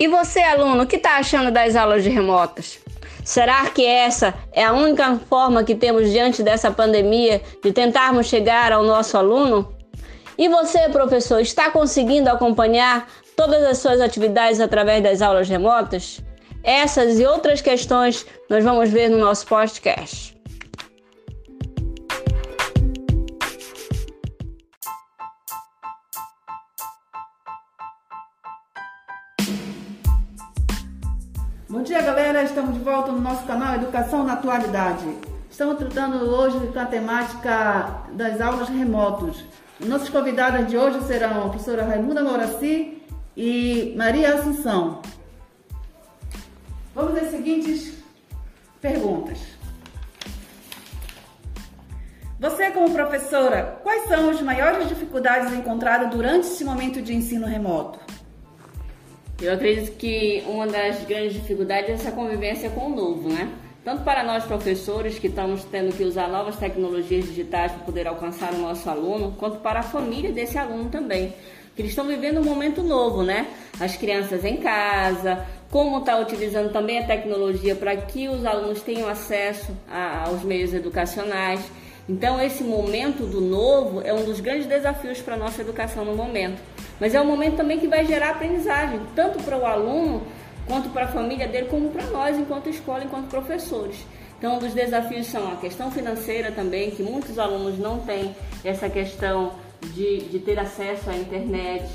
E você, aluno, o que está achando das aulas remotas? Será que essa é a única forma que temos diante dessa pandemia de tentarmos chegar ao nosso aluno? E você, professor, está conseguindo acompanhar todas as suas atividades através das aulas remotas? Essas e outras questões nós vamos ver no nosso podcast. Bom dia, galera. Estamos de volta no nosso canal Educação na Atualidade. Estamos tratando hoje com a temática das aulas remotos. Nossas convidadas de hoje serão a professora Raimunda Moraci e Maria Assunção. Vamos às seguintes perguntas. Você, como professora, quais são as maiores dificuldades encontradas durante esse momento de ensino remoto? Eu acredito que uma das grandes dificuldades é essa convivência com o novo, né? Tanto para nós professores que estamos tendo que usar novas tecnologias digitais para poder alcançar o nosso aluno, quanto para a família desse aluno também. Que eles estão vivendo um momento novo, né? As crianças em casa, como está utilizando também a tecnologia para que os alunos tenham acesso a, aos meios educacionais. Então, esse momento do novo é um dos grandes desafios para a nossa educação no momento. Mas é um momento também que vai gerar aprendizagem, tanto para o aluno, quanto para a família dele, como para nós, enquanto escola, enquanto professores. Então, um dos desafios são a questão financeira também, que muitos alunos não têm essa questão de, de ter acesso à internet.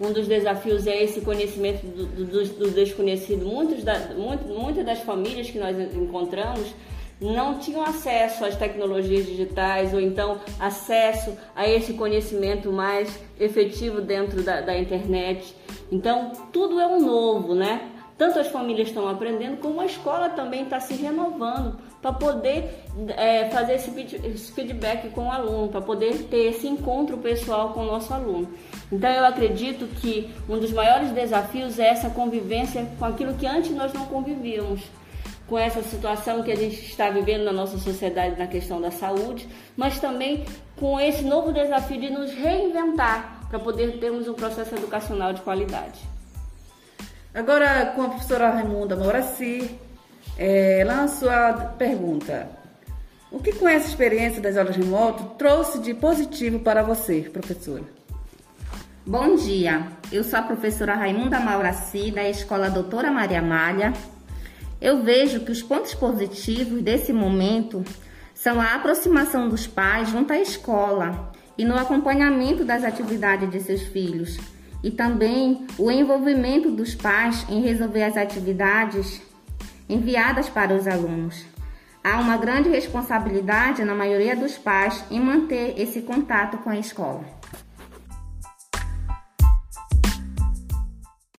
Um dos desafios é esse conhecimento do, do, do desconhecido. Da, muito, muitas das famílias que nós encontramos não tinham acesso às tecnologias digitais ou então acesso a esse conhecimento mais efetivo dentro da, da internet. Então, tudo é um novo, né? Tanto as famílias estão aprendendo, como a escola também está se renovando para poder é, fazer esse feedback com o aluno, para poder ter esse encontro pessoal com o nosso aluno. Então, eu acredito que um dos maiores desafios é essa convivência com aquilo que antes nós não convivíamos com essa situação que a gente está vivendo na nossa sociedade na questão da saúde, mas também com esse novo desafio de nos reinventar para poder termos um processo educacional de qualidade. Agora, com a professora Raimunda Moraci, é, lanço a pergunta. O que com essa experiência das aulas remotas trouxe de positivo para você, professora? Bom dia, eu sou a professora Raimunda Mauraci, da Escola Doutora Maria Malha, eu vejo que os pontos positivos desse momento são a aproximação dos pais junto à escola e no acompanhamento das atividades de seus filhos, e também o envolvimento dos pais em resolver as atividades enviadas para os alunos. Há uma grande responsabilidade na maioria dos pais em manter esse contato com a escola.